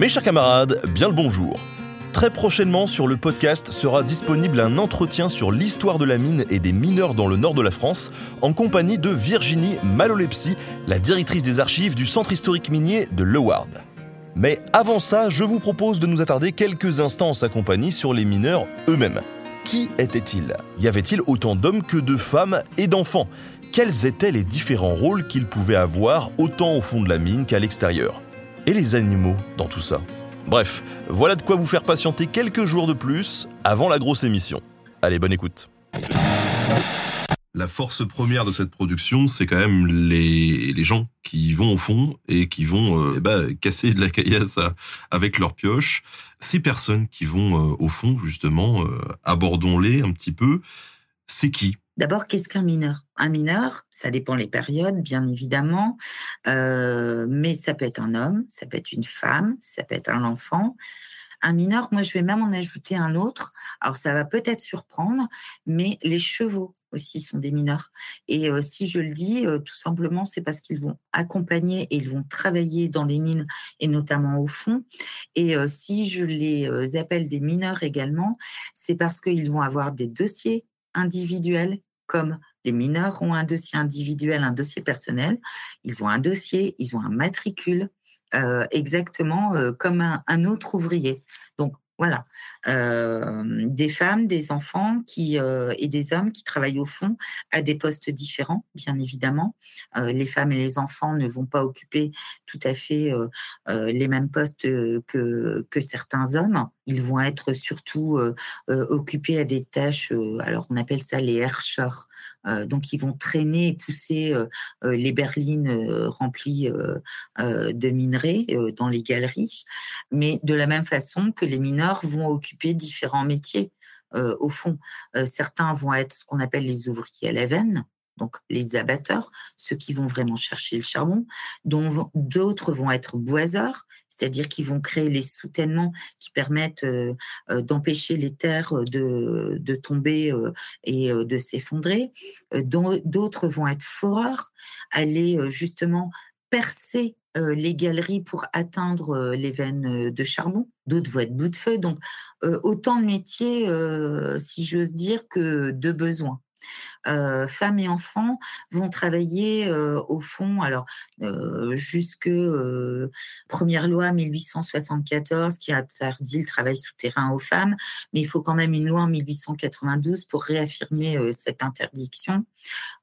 Mes chers camarades, bien le bonjour. Très prochainement sur le podcast sera disponible un entretien sur l'histoire de la mine et des mineurs dans le nord de la France en compagnie de Virginie Malolepsy, la directrice des archives du centre historique minier de Leward. Mais avant ça, je vous propose de nous attarder quelques instants en sa compagnie sur les mineurs eux-mêmes. Qui étaient-ils? Y avait-il autant d'hommes que de femmes et d'enfants? Quels étaient les différents rôles qu'ils pouvaient avoir autant au fond de la mine qu'à l'extérieur? Et les animaux dans tout ça Bref, voilà de quoi vous faire patienter quelques jours de plus avant la grosse émission. Allez, bonne écoute. La force première de cette production, c'est quand même les, les gens qui vont au fond et qui vont euh, eh ben, casser de la caillasse avec leurs pioches. Ces personnes qui vont euh, au fond, justement, euh, abordons-les un petit peu. C'est qui? D'abord, qu'est-ce qu'un mineur? Un mineur, ça dépend les périodes, bien évidemment, euh, mais ça peut être un homme, ça peut être une femme, ça peut être un enfant. Un mineur, moi, je vais même en ajouter un autre. Alors, ça va peut-être surprendre, mais les chevaux aussi sont des mineurs. Et euh, si je le dis, euh, tout simplement, c'est parce qu'ils vont accompagner et ils vont travailler dans les mines et notamment au fond. Et si je les appelle des mineurs également, c'est parce qu'ils vont avoir des dossiers individuels comme les mineurs ont un dossier individuel, un dossier personnel. Ils ont un dossier, ils ont un matricule, euh, exactement euh, comme un, autre ouvrier. Donc voilà, Euh, des femmes, des enfants et des hommes qui travaillent au fond à des postes différents, bien évidemment. Les femmes et les enfants ne vont pas occuper tout à fait les mêmes postes que certains hommes. Ils vont être surtout euh, euh, occupés à des tâches, euh, alors on appelle ça les herscheurs. Euh, donc ils vont traîner et pousser les berlines remplies de minerais dans les galeries, mais de la même façon que les mineurs vont occuper différents métiers. au fond, certains vont être ce qu'on appelle les ouvriers à la veine, donc les abatteurs, ceux qui vont vraiment chercher le charbon, dont d'autres vont être boiseurs, c'est-à-dire qu'ils vont créer les soutènements qui permettent euh, euh, d'empêcher les terres euh, de, tomber et de s'effondrer. D'autres vont être foreurs, aller justement percer les galeries pour atteindre les veines de charbon. D'autres vont être bout de feu. Donc, autant de métiers, si j'ose dire, que de besoins. Euh, femmes et enfants vont travailler euh, au fond, alors euh, jusque première loi 1874 qui interdit le travail souterrain aux femmes, mais il faut quand même une loi en 1892 pour réaffirmer cette interdiction,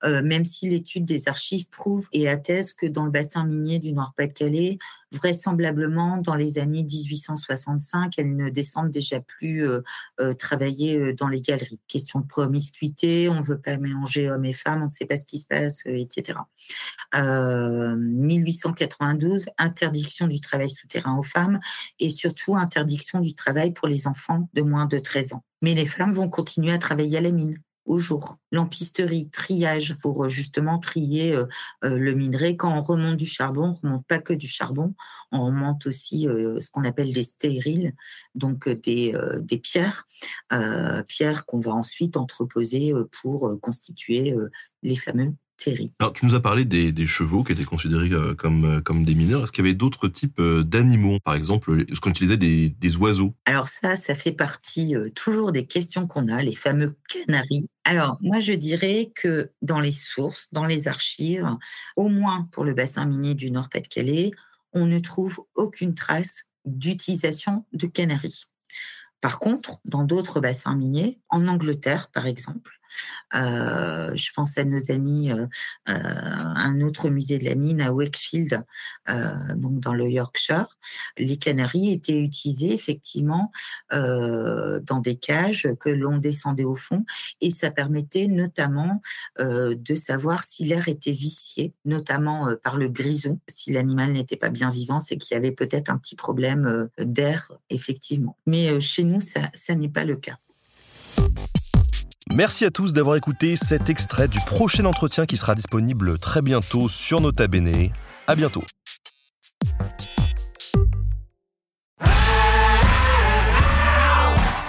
même si l'étude des archives prouve et atteste que dans le bassin minier du Nord-Pas-de-Calais, vraisemblablement dans les années 1865, elles ne descendent déjà plus travailler dans les galeries. Question de promiscuité, on ne veut pas mélanger hommes et femmes, on ne sait pas ce qui se passe, euh, etc. Euh, 1892, interdiction du travail souterrain aux femmes et surtout interdiction du travail pour les enfants de moins de 13 ans. Mais les femmes vont continuer à travailler à la mine au jour. Lampisterie, triage pour euh, justement trier euh, euh, le minerai. Quand on remonte du charbon, on ne remonte pas que du charbon, on remonte aussi ce qu'on appelle des stériles, donc des, pierres, pierres qu'on va ensuite entreposer pour constituer les fameux Alors, tu nous as parlé des, des chevaux qui étaient considérés euh, comme, euh, comme des mineurs. Est-ce qu'il y avait d'autres types euh, d'animaux Par exemple, est-ce qu'on utilisait des, des oiseaux? Alors ça, ça fait partie euh, toujours des questions qu'on a, les fameux canaris. Alors moi, je dirais que dans les sources, dans les archives, au moins pour le bassin minier du Nord-Pas-de-Calais, on ne trouve aucune trace d'utilisation de canaris. Par contre, dans d'autres bassins miniers, en Angleterre par exemple, Euh, je pense à nos amis, euh, un autre musée de la mine à Wakefield, donc dans le Yorkshire. Les canaries étaient utilisées effectivement dans des cages que l'on descendait au fond et ça permettait notamment de savoir si l'air était vicié, notamment par le grison. Si l'animal n'était pas bien vivant, c'est qu'il y avait peut-être un petit problème d'air, effectivement. Mais chez nous, ça n'est pas le cas. Merci à tous d'avoir écouté cet extrait du prochain entretien qui sera disponible très bientôt sur Nota Bene. À bientôt.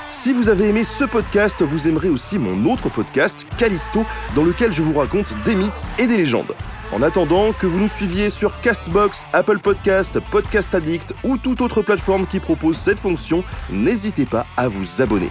Si vous avez aimé ce podcast, vous aimerez aussi mon autre podcast, Callisto, dans lequel je vous raconte des mythes et des légendes. En attendant que vous nous suiviez sur Castbox, Apple Podcast, Podcast Addict ou toute autre plateforme qui propose cette fonction, n'hésitez pas à vous abonner.